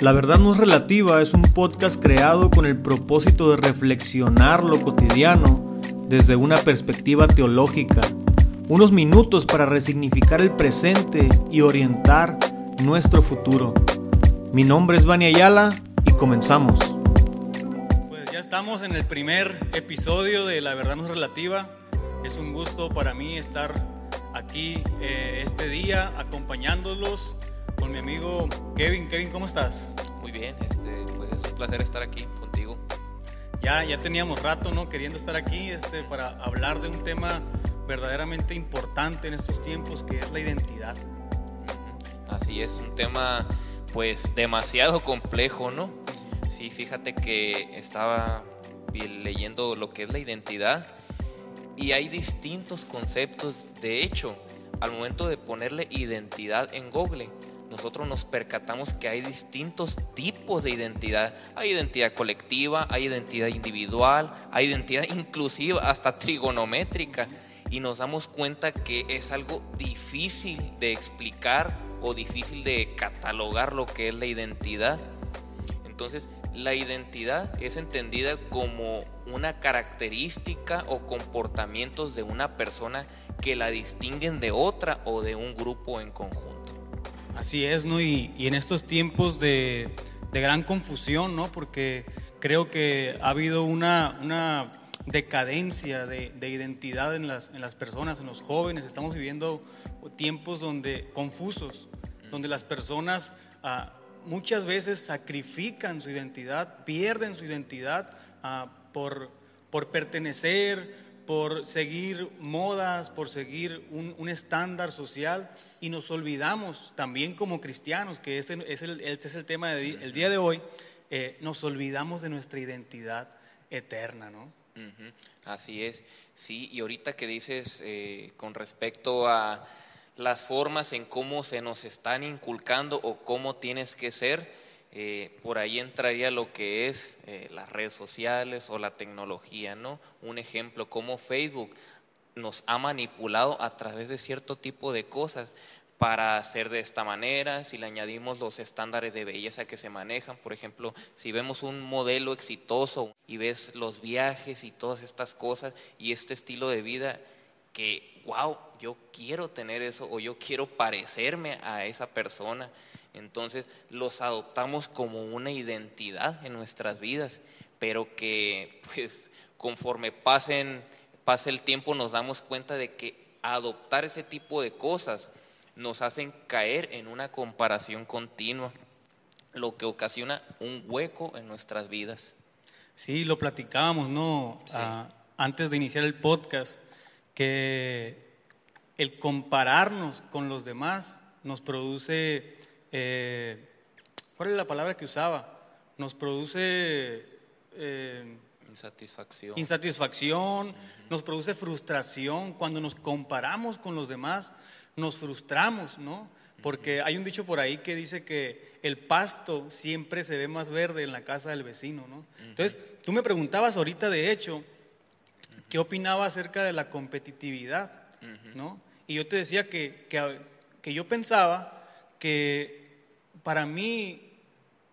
La verdad no es relativa es un podcast creado con el propósito de reflexionar lo cotidiano desde una perspectiva teológica. Unos minutos para resignificar el presente y orientar nuestro futuro. Mi nombre es Vania Ayala y comenzamos. Pues ya estamos en el primer episodio de La verdad no es relativa. Es un gusto para mí estar aquí eh, este día acompañándolos con mi amigo Kevin. Kevin, ¿cómo estás? Muy bien, este, pues es un placer estar aquí contigo. Ya, ya teníamos rato, ¿no? Queriendo estar aquí este, para hablar de un tema verdaderamente importante en estos tiempos, que es la identidad. Así es, un tema pues demasiado complejo, ¿no? Sí, fíjate que estaba leyendo lo que es la identidad y hay distintos conceptos. De hecho, al momento de ponerle identidad en Google, nosotros nos percatamos que hay distintos tipos de identidad. Hay identidad colectiva, hay identidad individual, hay identidad inclusiva, hasta trigonométrica. Y nos damos cuenta que es algo difícil de explicar o difícil de catalogar lo que es la identidad. Entonces, la identidad es entendida como una característica o comportamientos de una persona que la distinguen de otra o de un grupo en conjunto. Así es, ¿no? Y, en estos tiempos de, gran confusión, ¿no? Porque creo que ha habido una, decadencia de, identidad en las, en las personas, en los jóvenes. Estamos viviendo tiempos donde confusos, donde las personas ah, muchas veces sacrifican su identidad, pierden su identidad ah, por, por pertenecer, por seguir modas, por seguir un, un estándar social y nos olvidamos también como cristianos, que ese es el, este es el tema del día de hoy, eh, nos olvidamos de nuestra identidad eterna, ¿no? Así es, sí, y ahorita que dices eh, con respecto a las formas en cómo se nos están inculcando o cómo tienes que ser, eh, por ahí entraría lo que es las redes sociales o la tecnología, ¿no? Un ejemplo como Facebook nos ha manipulado a través de cierto tipo de cosas para hacer de esta manera, si le añadimos los estándares de belleza que se manejan, por ejemplo, si vemos un modelo exitoso y ves los viajes y todas estas cosas y este estilo de vida que, wow, yo quiero tener eso o yo quiero parecerme a esa persona, entonces los adoptamos como una identidad en nuestras vidas, pero que pues conforme pasen, pase el tiempo nos damos cuenta de que adoptar ese tipo de cosas nos hacen caer en una comparación continua, lo que ocasiona un hueco en nuestras vidas. Sí, lo platicábamos, ¿no? Ah, antes de iniciar el podcast, que el compararnos con los demás nos produce, eh, ¿cuál es la palabra que usaba? Nos produce... Eh, insatisfacción. Insatisfacción, nos produce frustración cuando nos comparamos con los demás nos frustramos, ¿no? Porque hay un dicho por ahí que dice que el pasto siempre se ve más verde en la casa del vecino, ¿no? Entonces, tú me preguntabas ahorita, de hecho, ¿qué opinaba acerca de la competitividad, ¿no? Y yo te decía que, que, yo pensaba que para mí,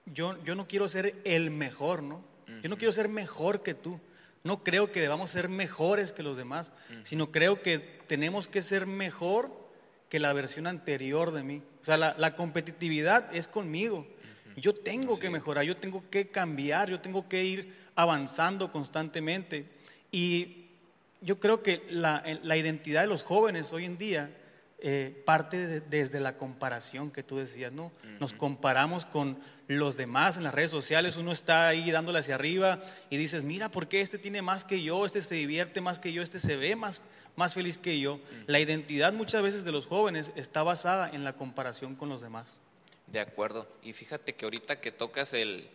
yo, yo no quiero ser el mejor, ¿no? Yo no quiero ser mejor que tú. No creo que debamos ser mejores que los demás, sino creo que tenemos que ser mejor que la versión anterior de mí. O sea, la, competitividad es conmigo. Yo tengo que mejorar, yo tengo que cambiar, yo tengo que ir avanzando constantemente. Y yo creo que la, identidad de los jóvenes hoy en día eh, parte desde la comparación que tú decías, ¿no? Nos comparamos con los demás en las redes sociales, uno está ahí dándole hacia arriba y dices, mira, ¿por qué este tiene más que yo? Este se divierte más que yo, este se ve más, más feliz que yo. La identidad muchas veces de los jóvenes está basada en la comparación con los demás. De acuerdo. Y fíjate que ahorita que tocas el,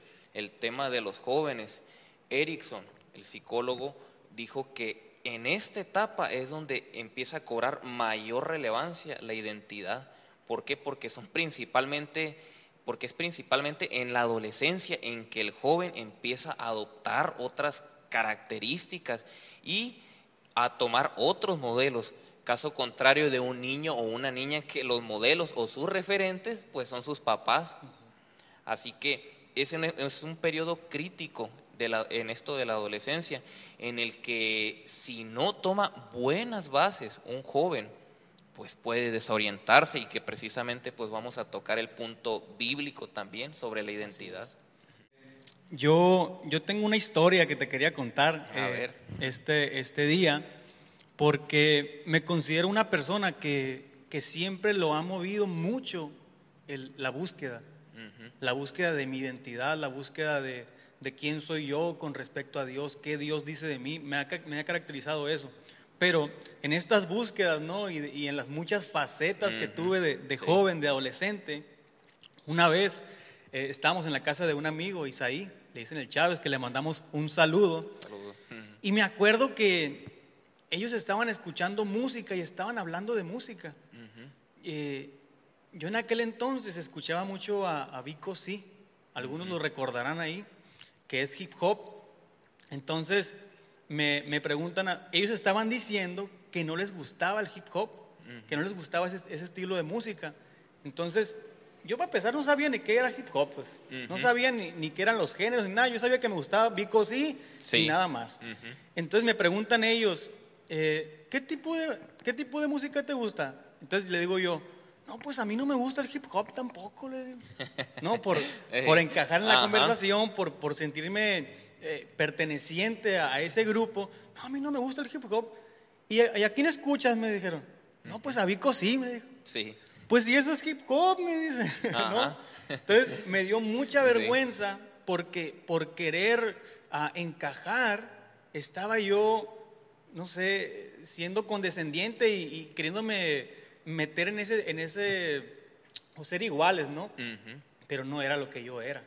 tema de los jóvenes, Erickson, el psicólogo, dijo que en esta etapa es donde empieza a cobrar mayor relevancia la identidad. ¿Por qué? Porque son principalmente, porque es principalmente en la adolescencia en que el joven empieza a adoptar otras características y a tomar otros modelos. Caso contrario de un niño o una niña que los modelos o sus referentes pues son sus papás. Así que es, es un periodo crítico en esto de la adolescencia, en el que si no toma buenas bases un joven, pues puede desorientarse y que precisamente pues vamos a tocar el punto bíblico también sobre la identidad. Yo, yo tengo una historia que te quería contar eh, Este, este día, porque me considero una persona que, que siempre lo ha movido mucho el, la búsqueda, la búsqueda de mi identidad, la búsqueda de, de, quién soy yo con respecto a Dios, qué Dios dice de mí, me ha, me ha caracterizado eso. Pero en estas búsquedas, ¿no? Y, y en las muchas facetas que tuve de, de joven, de adolescente, una vez eh, estábamos en la casa de un amigo, Isaí, le dicen el Chávez, que le mandamos un saludo. Y me acuerdo que ellos estaban escuchando música y estaban hablando de música. Eh, yo en aquel entonces escuchaba mucho a, a Vico Sí, algunos lo recordarán ahí, que es hip hop. Entonces me, me preguntan, ellos estaban diciendo que no les gustaba el hip hop, que no les gustaba ese, ese, estilo de música. Entonces, yo para empezar no sabía ni qué era hip hop, pues. No sabía ni, ni, qué eran los géneros, ni nada. Yo sabía que me gustaba Vico sí, sí. y nada más. Entonces me preguntan ellos, eh, ¿qué, tipo de, ¿qué tipo de música te gusta? Entonces le digo yo, no, pues a mí no me gusta el hip hop tampoco, le digo. No, por, por encajar en la conversación, por, por sentirme eh, perteneciente a, ese grupo. No, a mí no me gusta el hip hop. ¿Y a, y a quién escuchas? Me dijeron. No, pues a Vico sí, me dijo. Sí. Pues si eso es hip hop, me dice. ¿no? Entonces me dio mucha vergüenza sí. porque por querer uh, encajar estaba yo, no sé, siendo condescendiente y, y queriéndome meter en ese, en ese, o ser iguales, ¿no? Uh -huh. Pero no era lo que yo era.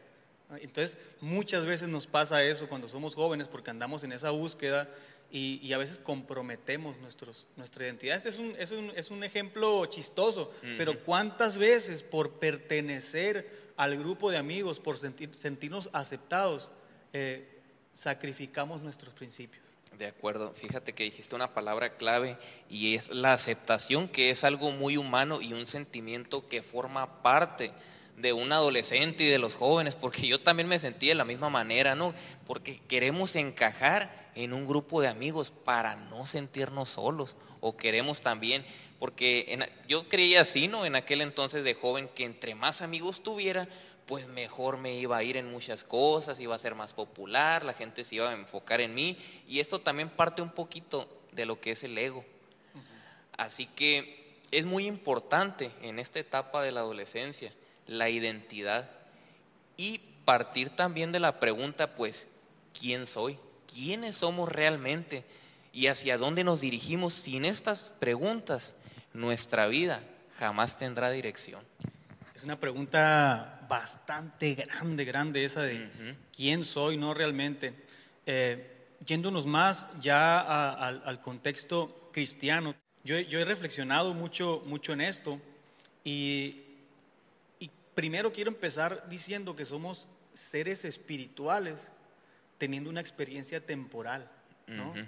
Entonces, muchas veces nos pasa eso cuando somos jóvenes porque andamos en esa búsqueda y, y a veces comprometemos nuestros, nuestra identidad. Este es un, es un, es un ejemplo chistoso, uh -huh. pero ¿cuántas veces por pertenecer al grupo de amigos, por sentir, sentirnos aceptados, eh, sacrificamos nuestros principios? De acuerdo, fíjate que dijiste una palabra clave y es la aceptación, que es algo muy humano y un sentimiento que forma parte de un adolescente y de los jóvenes, porque yo también me sentí de la misma manera, ¿no? Porque queremos encajar en un grupo de amigos para no sentirnos solos, o queremos también, porque en, yo creía así, ¿no? En aquel entonces de joven, que entre más amigos tuviera, pues mejor me iba a ir en muchas cosas, iba a ser más popular, la gente se iba a enfocar en mí, y eso también parte un poquito de lo que es el ego. Así que es muy importante en esta etapa de la adolescencia la identidad y partir también de la pregunta, pues, ¿quién soy? ¿Quiénes somos realmente? ¿Y hacia dónde nos dirigimos? Sin estas preguntas, nuestra vida jamás tendrá dirección. Es una pregunta bastante grande, grande esa de uh -huh. quién soy, no realmente. Eh, yéndonos más ya a, a, al contexto cristiano, yo, yo, he reflexionado mucho, mucho en esto y, y primero quiero empezar diciendo que somos seres espirituales teniendo una experiencia temporal, ¿no? Uh -huh.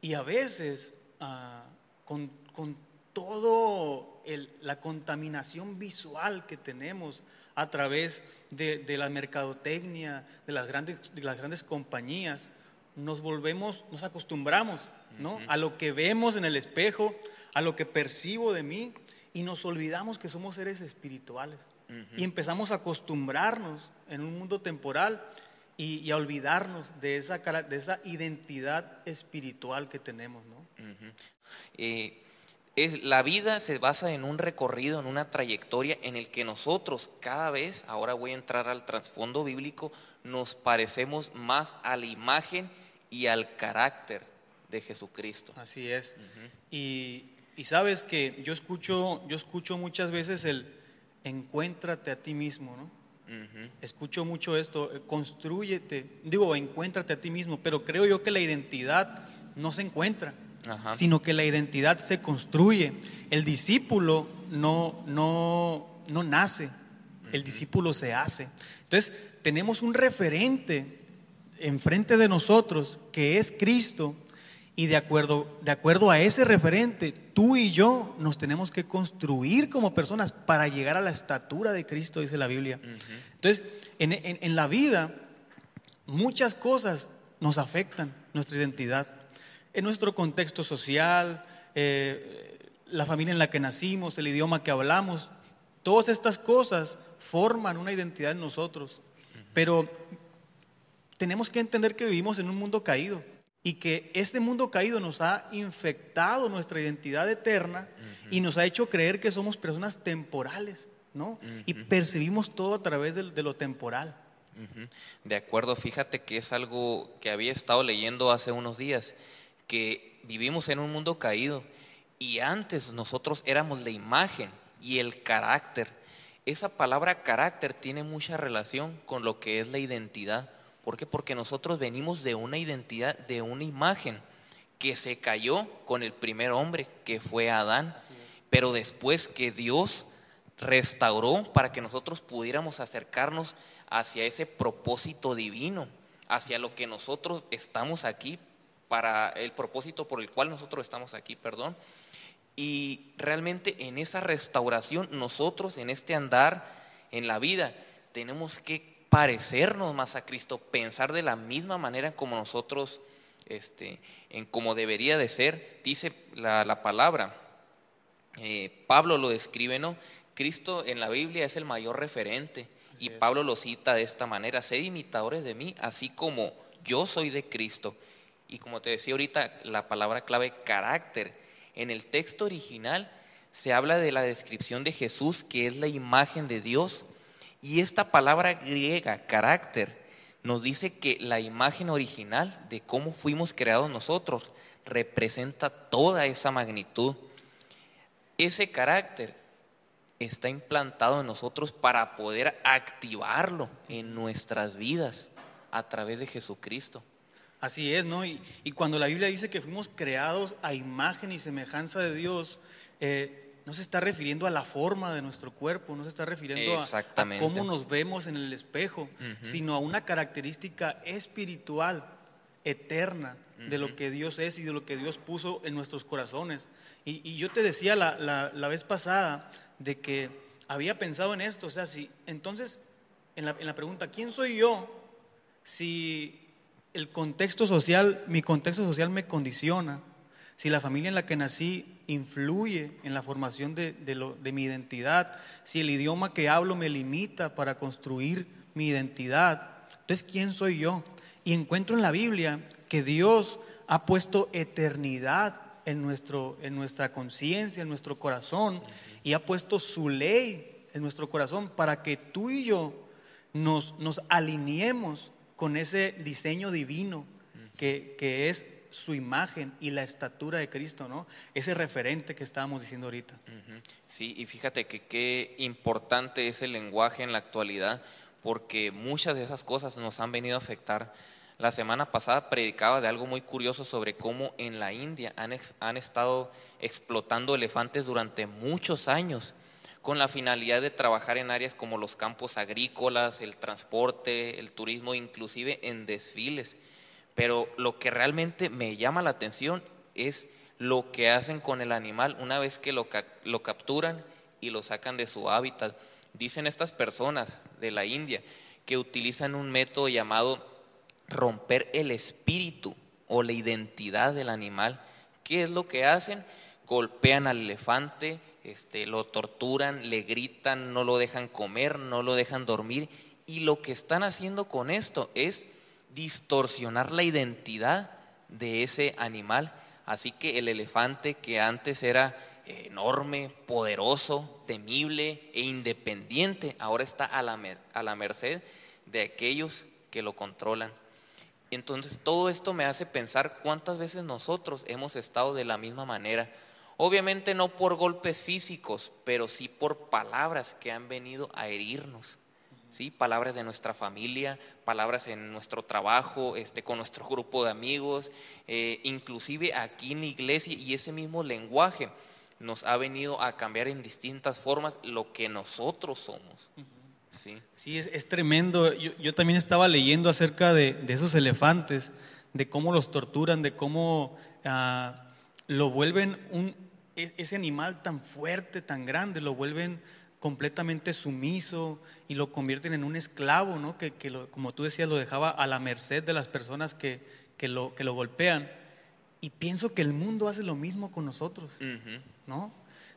Y a veces uh, con, con todo el, la contaminación visual que tenemos a través de, de la mercadotecnia, de las, grandes, de las grandes compañías, nos volvemos, nos acostumbramos ¿no? Uh -huh. a lo que vemos en el espejo, a lo que percibo de mí, y nos olvidamos que somos seres espirituales. Uh -huh. Y empezamos a acostumbrarnos en un mundo temporal y, y a olvidarnos de esa, de esa identidad espiritual que tenemos. ¿no? Uh -huh. eh, es, la vida se basa en un recorrido, en una trayectoria en el que nosotros cada vez, ahora voy a entrar al trasfondo bíblico, nos parecemos más a la imagen y al carácter de Jesucristo. Así es. Uh -huh. y, y, sabes que yo escucho, yo escucho muchas veces el encuéntrate a ti mismo, ¿no? Uh -huh. Escucho mucho esto, eh, construyete, digo, encuéntrate a ti mismo, pero creo yo que la identidad no se encuentra. Ajá. sino que la identidad se construye. El discípulo no, no, no nace, el discípulo se hace. Entonces, tenemos un referente enfrente de nosotros que es Cristo Y de acuerdo, de acuerdo a ese referente, tú y yo nos tenemos que construir como personas para llegar a la estatura de Cristo, dice la Biblia. Entonces, en, en la vida, muchas cosas nos afectan nuestra identidad. En nuestro contexto social, eh, la familia en la que nacimos, el idioma que hablamos, todas estas cosas forman una identidad en nosotros. Pero tenemos que entender que vivimos en un mundo caído y que este mundo caído nos ha infectado nuestra identidad eterna y nos ha hecho creer que somos personas temporales, ¿no? Y percibimos todo a través de, de lo temporal. De acuerdo, fíjate que es algo que había estado leyendo hace unos días, que vivimos en un mundo caído y antes nosotros éramos la imagen y el carácter. Esa palabra carácter tiene mucha relación con lo que es la identidad. ¿Por qué? Porque nosotros venimos de una identidad, de una imagen que se cayó con el primer hombre, que fue Adán, pero después que Dios restauró para que nosotros pudiéramos acercarnos hacia ese propósito divino, hacia lo que nosotros estamos aquí, para el propósito por el cual nosotros estamos aquí, perdón. Y realmente en esa restauración, nosotros en este andar en la vida, tenemos que parecernos más a Cristo, pensar de la misma manera como nosotros, este, en como debería de ser, dice la, palabra. Eh, Pablo lo describe, ¿no? Cristo en la Biblia es el mayor referente y Pablo lo cita de esta manera, sed imitadores de mí, así como yo soy de Cristo. Y como te decía ahorita, la palabra clave carácter. En el texto original se habla de la descripción de Jesús, que es la imagen de Dios. Y esta palabra griega, carácter, nos dice que la imagen original de cómo fuimos creados nosotros representa toda esa magnitud. Ese carácter está implantado en nosotros para poder activarlo en nuestras vidas a través de Jesucristo. Así es, ¿no? Y, cuando la Biblia dice que fuimos creados a imagen y semejanza de Dios, eh, no se está refiriendo a la forma de nuestro cuerpo, no se está refiriendo a, cómo nos vemos en el espejo, sino a una característica espiritual, eterna, de lo que Dios es y de lo que Dios puso en nuestros corazones. Y, yo te decía la, la vez pasada de que había pensado en esto, o sea, si entonces en la, en la pregunta, ¿quién soy yo? Si el contexto social, mi contexto social me condiciona, si la familia en la que nací influye en la formación de, mi identidad, si el idioma que hablo me limita para construir mi identidad, entonces ¿quién soy yo? Y encuentro en la Biblia que Dios ha puesto eternidad en, nuestro, en nuestra conciencia, en nuestro corazón, y ha puesto su ley en nuestro corazón para que tú y yo nos, nos alineemos con ese diseño divino que, que, es su imagen y la estatura de Cristo, ¿no? Ese referente que estábamos diciendo ahorita. Sí, y fíjate que qué importante es el lenguaje en la actualidad, porque muchas de esas cosas nos han venido a afectar la semana pasada predicaba de algo muy curioso sobre cómo en la India han, han estado explotando elefantes durante muchos años con la finalidad de trabajar en áreas como los campos agrícolas, el transporte, el turismo, inclusive en desfiles. Pero lo que realmente me llama la atención es lo que hacen con el animal una vez que lo, lo capturan y lo sacan de su hábitat. Dicen estas personas de la India que utilizan un método llamado romper el espíritu o la identidad del animal. ¿Qué es lo que hacen? Golpean al elefante, este, lo torturan, le gritan, no lo dejan comer, no lo dejan dormir. Y lo que están haciendo con esto es distorsionar la identidad de ese animal. Así que el elefante que antes era enorme, poderoso, temible e independiente, ahora está a la, a la merced de aquellos que lo controlan. Entonces todo esto me hace pensar cuántas veces nosotros hemos estado de la misma manera. Obviamente no por golpes físicos, pero sí por palabras que han venido a herirnos. ¿Sí? Palabras de nuestra familia, palabras en nuestro trabajo, este, con nuestro grupo de amigos, eh, inclusive aquí en la iglesia y ese mismo lenguaje nos ha venido a cambiar en distintas formas lo que nosotros somos. Sí, sí es, tremendo. Yo, también estaba leyendo acerca de, esos elefantes, de cómo los torturan, de cómo ah, lo vuelven un, e, ese animal tan fuerte, tan grande, lo vuelven completamente sumiso y lo convierten en un esclavo, ¿no? que, como tú decías, lo dejaba a la merced de las personas que, que, lo, que lo golpean. Y pienso que el mundo hace lo mismo con nosotros, ¿no?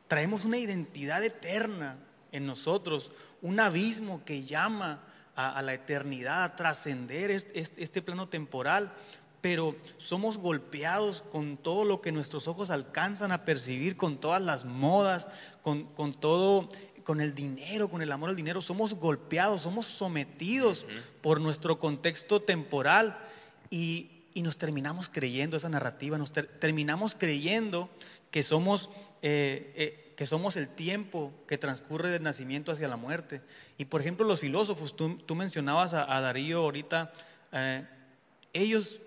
Traemos una identidad eterna en nosotros, un abismo que llama a, la eternidad, a trascender este, este, plano temporal, pero somos golpeados con todo lo que nuestros ojos alcanzan a percibir, con todas las modas, con, con todo, con el dinero, con el amor al dinero, somos golpeados, somos sometidos por nuestro contexto temporal y, y, nos terminamos creyendo esa narrativa, nos terminamos creyendo que somos eh, eh, que somos el tiempo que transcurre del nacimiento hacia la muerte. Y por ejemplo, los filósofos, tú, mencionabas a, Darío ahorita, eh, ellos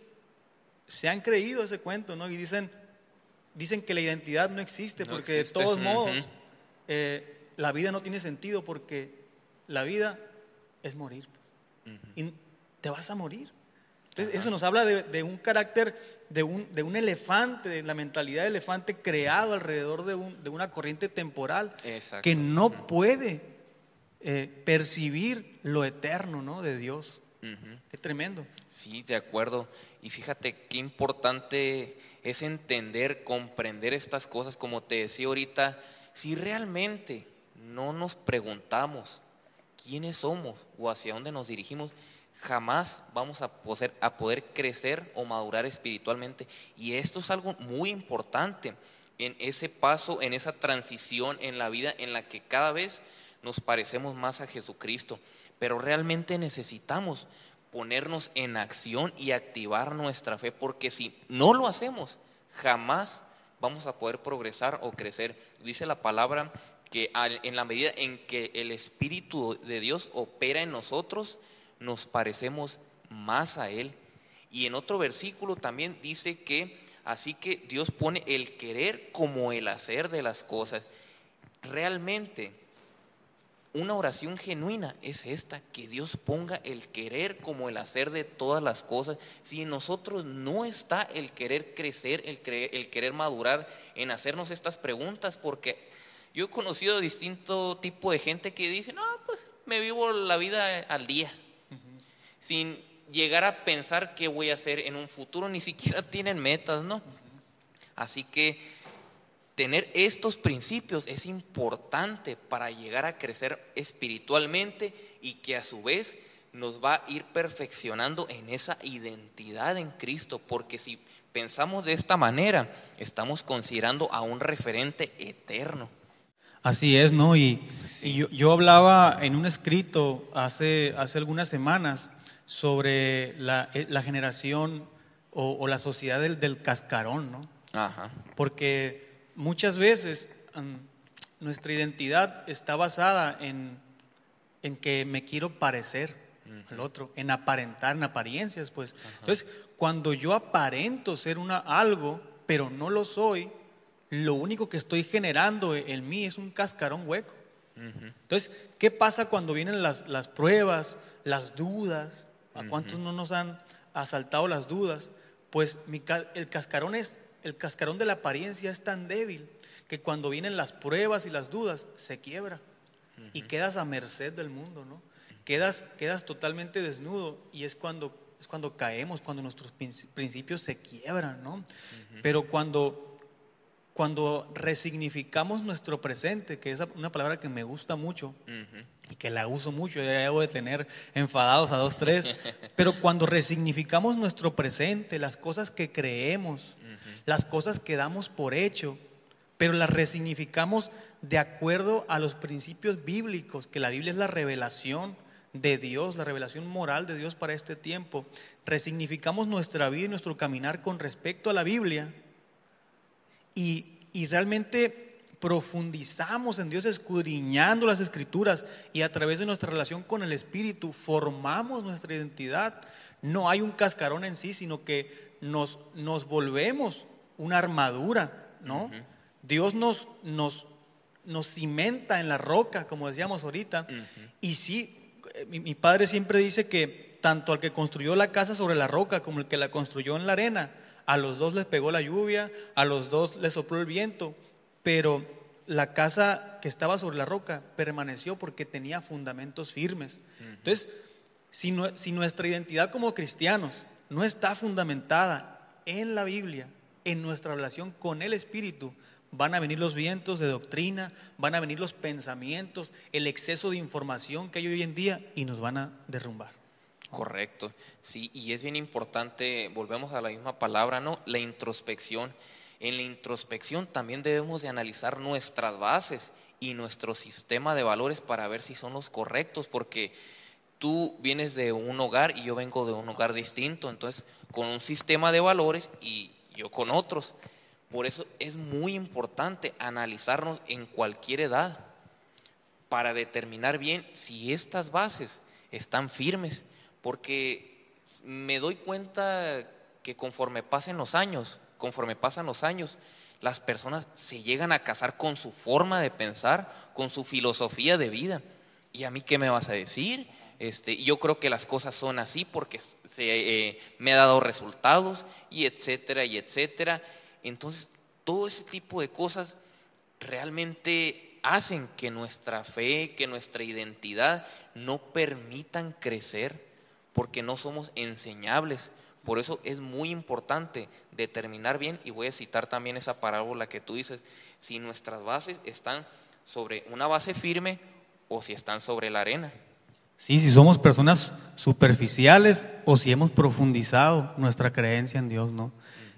se han creído ese cuento, ¿no? Y dicen, dicen que la identidad no existe, porque de todos modos eh, la vida no tiene sentido, porque la vida es morir. Y te vas a morir. Entonces, eso nos habla de un carácter de un, de un elefante, de la mentalidad de elefante creado alrededor de, un, de una corriente temporal que no puede eh, percibir lo eterno ¿no? de Dios. Qué tremendo. Sí, de acuerdo. Y fíjate qué importante es entender, comprender estas cosas, como te decía ahorita, si realmente no nos preguntamos quiénes somos o hacia dónde nos dirigimos, jamás vamos a poder, a poder crecer o madurar espiritualmente. Y esto es algo muy importante en ese paso, en esa transición en la vida en la que cada vez nos parecemos más a Jesucristo. Pero realmente necesitamos ponernos en acción y activar nuestra fe, porque si no lo hacemos, jamás vamos a poder progresar o crecer. Dice la palabra que en la medida en que el Espíritu de Dios opera en nosotros, nos parecemos más a Él. Y en otro versículo también dice que así que Dios pone el querer como el hacer de las cosas. Realmente, una oración genuina es esta, que Dios ponga el querer como el hacer de todas las cosas. Si en nosotros no está el querer crecer, el, el querer madurar, en hacernos estas preguntas, porque yo he conocido distinto tipo de gente que dice, no, pues me vivo la vida al día sin llegar a pensar qué voy a hacer en un futuro, ni siquiera tienen metas, ¿no? Así que tener estos principios es importante para llegar a crecer espiritualmente y que a su vez nos va a ir perfeccionando en esa identidad en Cristo, porque si pensamos de esta manera, estamos considerando a un referente eterno. Así es, ¿no? Y, yo, hablaba en un escrito hace, hace algunas semanas sobre la, eh, generación o, la sociedad del, cascarón, ¿no? Porque muchas veces nuestra identidad está basada en, en, que me quiero parecer al otro, en aparentar, en apariencias, pues. Entonces, cuando yo aparento ser una, algo, pero no lo soy, lo único que estoy generando en mí es un cascarón hueco. Entonces, ¿qué pasa cuando vienen las, las pruebas, las dudas? ¿A cuántos no nos han asaltado las dudas? Pues el cascarón es, el cascarón de la apariencia es tan débil que cuando vienen las pruebas y las dudas se quiebra y quedas a merced del mundo, ¿no? Quedas, quedas totalmente desnudo y es cuando, es cuando caemos, cuando nuestros principios se quiebran, ¿no? Pero cuando cuando resignificamos nuestro presente, que es una palabra que me gusta mucho y que la uso mucho, ya debo de tener enfadados a dos, tres, pero cuando resignificamos nuestro presente, las cosas que creemos, las cosas que damos por hecho, pero las resignificamos de acuerdo a los principios bíblicos, que la Biblia es la revelación de Dios, la revelación moral de Dios para este tiempo, resignificamos nuestra vida y nuestro caminar con respecto a la Biblia, y, realmente profundizamos en Dios escudriñando las escrituras y a través de nuestra relación con el Espíritu formamos nuestra identidad. No hay un cascarón en sí, sino que nos, nos volvemos una armadura, ¿no? Dios nos, nos, nos cimenta en la roca, como decíamos ahorita. Y sí, mi, mi, padre siempre dice que tanto al que construyó la casa sobre la roca como el que la construyó en la arena, a los dos les pegó la lluvia, a los dos les sopló el viento, pero la casa que estaba sobre la roca permaneció porque tenía fundamentos firmes. Entonces, si, si nuestra identidad como cristianos no está fundamentada en la Biblia, en nuestra relación con el Espíritu, van a venir los vientos de doctrina, van a venir los pensamientos, el exceso de información que hay hoy en día y nos van a derrumbar. Correcto, sí, y es bien importante, volvemos a la misma palabra, ¿no? La introspección. En la introspección también debemos de analizar nuestras bases y nuestro sistema de valores para ver si son los correctos, porque tú vienes de un hogar y yo vengo de un hogar distinto, entonces con un sistema de valores y yo con otros. Por eso es muy importante analizarnos en cualquier edad para determinar bien si estas bases están firmes, porque me doy cuenta que conforme pasen los años, conforme pasan los años, las personas se llegan a casar con su forma de pensar, con su filosofía de vida. ¿Y a mí qué me vas a decir? Este, yo creo que las cosas son así porque se, eh, me ha dado resultados y etcétera y etcétera. Entonces, todo ese tipo de cosas realmente hacen que nuestra fe, que nuestra identidad no permitan crecer porque no somos enseñables. Por eso es muy importante determinar bien, y voy a citar también esa parábola que tú dices, si nuestras bases están sobre una base firme o si están sobre la arena. Sí, si somos personas superficiales o si hemos profundizado nuestra creencia en Dios, ¿no?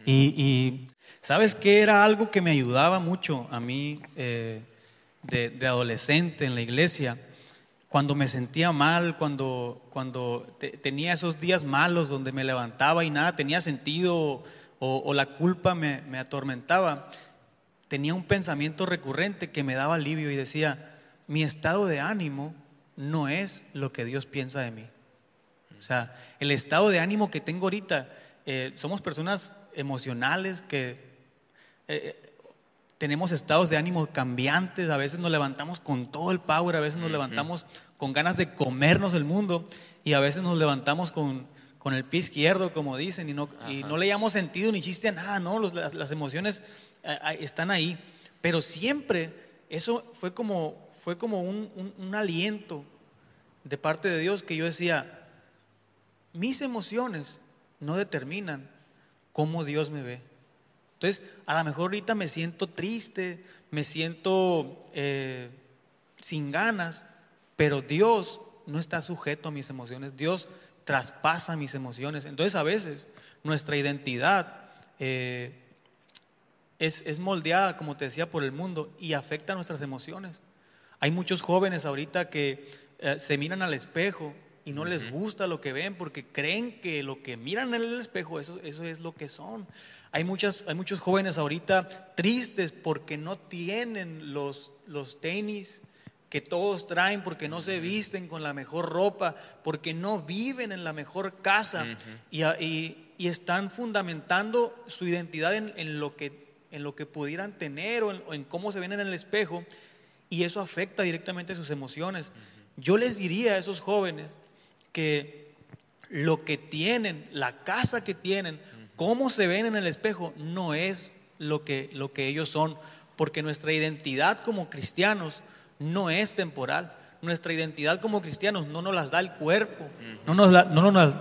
y, ¿sabes qué era algo que me ayudaba mucho a mí eh, de, adolescente en la iglesia? Cuando me sentía mal, cuando, cuando tenía esos días malos donde me levantaba y nada tenía sentido o, la culpa me, me atormentaba, tenía un pensamiento recurrente que me daba alivio y decía, mi estado de ánimo no es lo que Dios piensa de mí. O sea, el estado de ánimo que tengo ahorita, eh, somos personas emocionales que eh, tenemos estados de ánimo cambiantes, a veces nos levantamos con todo el power, a veces nos levantamos con ganas de comernos el mundo y a veces nos levantamos con, con el pie izquierdo, como dicen, y no, y no le llamamos sentido ni chiste a nada, ¿no? las, emociones están ahí, pero siempre eso fue como fue como un, aliento de parte de Dios que yo decía, mis emociones no determinan cómo Dios me ve. Entonces, a lo mejor ahorita me siento triste, me siento eh, sin ganas, pero Dios no está sujeto a mis emociones, Dios traspasa mis emociones. Entonces, a veces nuestra identidad eh, es, es moldeada, como te decía, por el mundo y afecta nuestras emociones. Hay muchos jóvenes ahorita que eh, se miran al espejo y no les gusta lo que ven porque creen que lo que miran en el espejo, eso, eso es lo que son. Hay, muchas, hay muchos jóvenes ahorita tristes porque no tienen los, los tenis que todos traen, porque no se visten con la mejor ropa, porque no viven en la mejor casa. Y, y, están fundamentando su identidad en, en, lo, que, en lo que pudieran tener o en, o en cómo se ven en el espejo y eso afecta directamente sus emociones. Yo les diría a esos jóvenes que lo que tienen, la casa que tienen, cómo se ven en el espejo, no es lo que, lo que ellos son, porque nuestra identidad como cristianos no es temporal. Nuestra identidad como cristianos no nos las da el cuerpo, no nos la, no nos,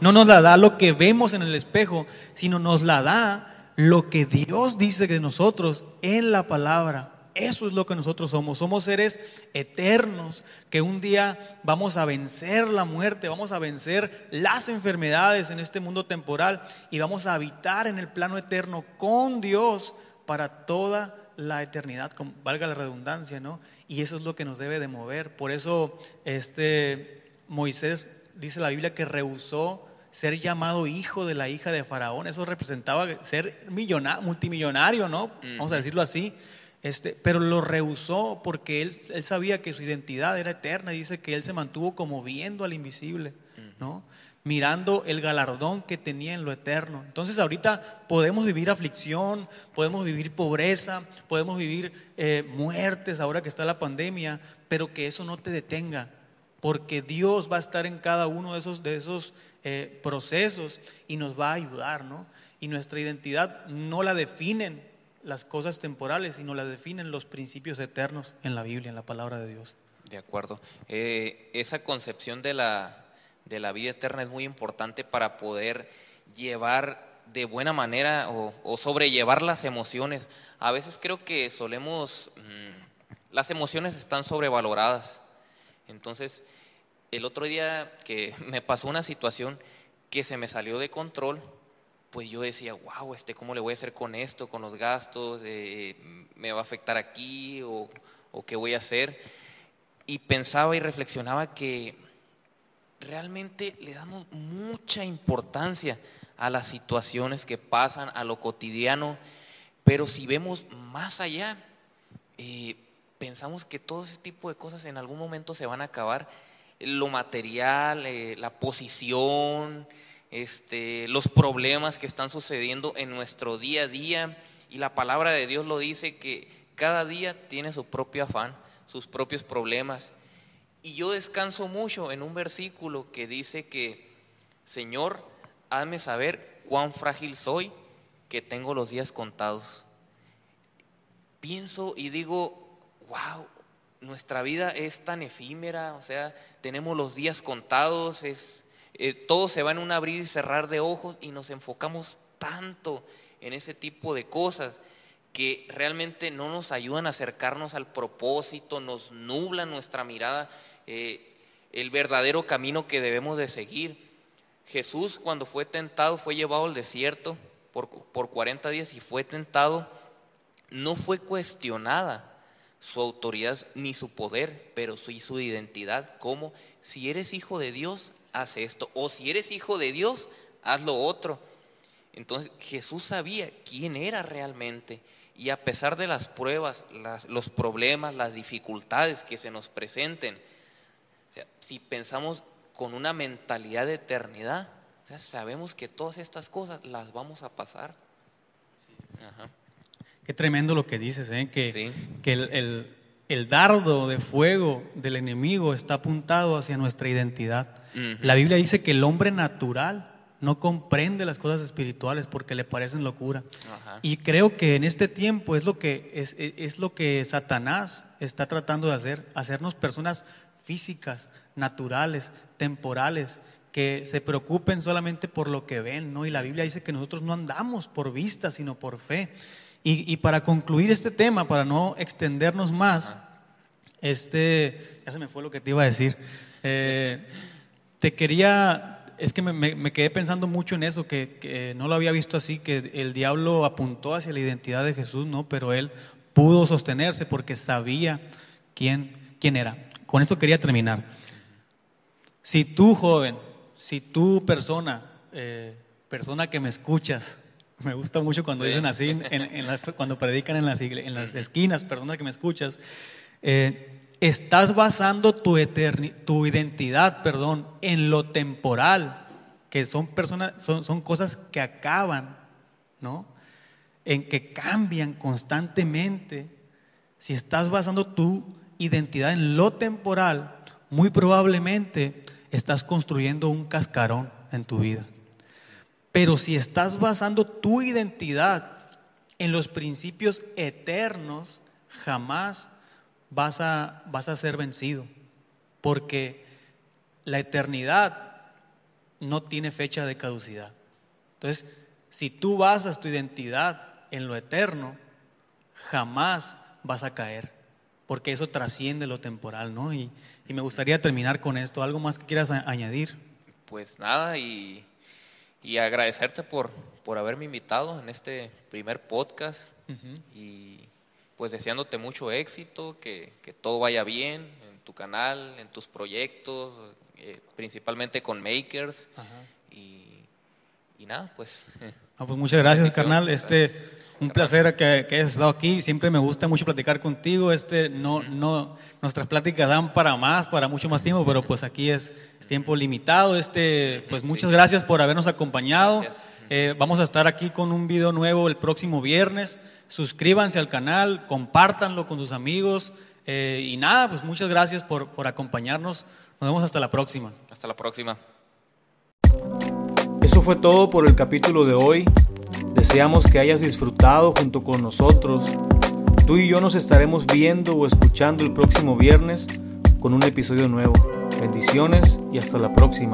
no nos la da lo que vemos en el espejo, sino nos la da lo que Dios dice de nosotros en la palabra. Eso es lo que nosotros somos. Somos seres eternos que un día vamos a vencer la muerte, vamos a vencer las enfermedades en este mundo temporal y vamos a habitar en el plano eterno con Dios para toda la eternidad, valga la redundancia, ¿no? Y eso es lo que nos debe de mover. Por eso este Moisés dice la Biblia que rehusó ser llamado hijo de la hija de Faraón. Eso representaba ser millonario, multimillonario, ¿no? Vamos a decirlo así. Este, pero lo rehusó porque él, él, sabía que su identidad era eterna y dice que él se mantuvo como viendo al invisible, ¿no? mirando el galardón que tenía en lo eterno. Entonces ahorita podemos vivir aflicción, podemos vivir pobreza, podemos vivir eh, muertes ahora que está la pandemia, pero que eso no te detenga, porque Dios va a estar en cada uno de esos, de esos eh, procesos y nos va a ayudar, ¿no? Y nuestra identidad no la definen las cosas temporales, sino la definen los principios eternos en la Biblia, en la palabra de Dios. De acuerdo. Eh, esa concepción de la, de la vida eterna es muy importante para poder llevar de buena manera o, sobrellevar las emociones. A veces creo que solemos, mm, las emociones están sobrevaloradas. Entonces, el otro día que me pasó una situación que se me salió de control, pues yo decía, wow, este, ¿cómo le voy a hacer con esto, con los gastos? Eh, ¿Me va a afectar aquí o, qué voy a hacer? Y pensaba y reflexionaba que realmente le damos mucha importancia a las situaciones que pasan, a lo cotidiano, pero si vemos más allá, eh, pensamos que todo ese tipo de cosas en algún momento se van a acabar. Lo material, eh, la posición, este, los problemas que están sucediendo en nuestro día a día. Y la palabra de Dios lo dice que cada día tiene su propio afán, sus propios problemas. Y yo descanso mucho en un versículo que dice que, Señor, hazme saber cuán frágil soy, que tengo los días contados. Pienso y digo, wow, nuestra vida es tan efímera, o sea, tenemos los días contados, es, eh, todo se va en un abrir y cerrar de ojos y nos enfocamos tanto en ese tipo de cosas que realmente no nos ayudan a acercarnos al propósito, nos nublan nuestra mirada, eh, el verdadero camino que debemos de seguir. Jesús cuando fue tentado, fue llevado al desierto por, por 40 días y fue tentado, no fue cuestionada su autoridad ni su poder, pero sí su identidad, como si eres hijo de Dios, haz esto, o si eres hijo de Dios, haz lo otro. Entonces Jesús sabía quién era realmente y a pesar de las pruebas, los problemas, las dificultades que se nos presenten, si pensamos con una mentalidad de eternidad, sabemos que todas estas cosas las vamos a pasar. Qué tremendo lo que dices, ¿eh? que, que el, dardo de fuego del enemigo está apuntado hacia nuestra identidad. La Biblia dice que el hombre natural no comprende las cosas espirituales porque le parecen locura. Y creo que en este tiempo es lo que, es, es lo que Satanás está tratando de hacer, hacernos personas físicas, naturales, temporales, que se preocupen solamente por lo que ven, ¿no? Y la Biblia dice que nosotros no andamos por vista, sino por fe. Y, para concluir este tema, para no extendernos más, este, ya se me fue lo que te iba a decir, eh, te quería, es que me, quedé pensando mucho en eso, que, que, no lo había visto así, que el diablo apuntó hacia la identidad de Jesús, ¿no? Pero él pudo sostenerse porque sabía quién, quién era. Con esto quería terminar. Si tú, joven, si tú, persona, eh, persona que me escuchas, me gusta mucho cuando dicen así, cuando predican en las, en las esquinas, persona que me escuchas, eh, estás basando tu, tu identidad perdón, en lo temporal, que son, personas, son, son cosas que acaban, ¿no? En que cambian constantemente. Si estás basando tu identidad en lo temporal, muy probablemente estás construyendo un cascarón en tu vida. Pero si estás basando tu identidad en los principios eternos, jamás vas a, vas a ser vencido. Porque la eternidad no tiene fecha de caducidad. Entonces, si tú basas tu identidad en lo eterno, jamás vas a caer, porque eso trasciende lo temporal, ¿no? Y, y me gustaría terminar con esto. ¿Algo más que quieras añadir? Pues nada, y, y agradecerte por, por haberme invitado en este primer podcast y pues deseándote mucho éxito, que, que, todo vaya bien en tu canal, en tus proyectos, eh, principalmente con Makers. Y, y, nada, pues... Ah, pues muchas gracias, carnal. Este, un placer que, que hayas estado aquí. Siempre me gusta mucho platicar contigo. Este, no, no, nuestras pláticas dan para más, para mucho más tiempo, pero pues aquí es, tiempo limitado. Este, pues muchas gracias por habernos acompañado. Eh, vamos a estar aquí con un video nuevo el próximo viernes. Suscríbanse al canal, compártanlo con sus amigos. Eh, y nada, pues muchas gracias por, por acompañarnos. Nos vemos hasta la próxima. Hasta la próxima. Eso fue todo por el capítulo de hoy. Deseamos que hayas disfrutado junto con nosotros. Tú y yo nos estaremos viendo o escuchando el próximo viernes con un episodio nuevo. Bendiciones y hasta la próxima.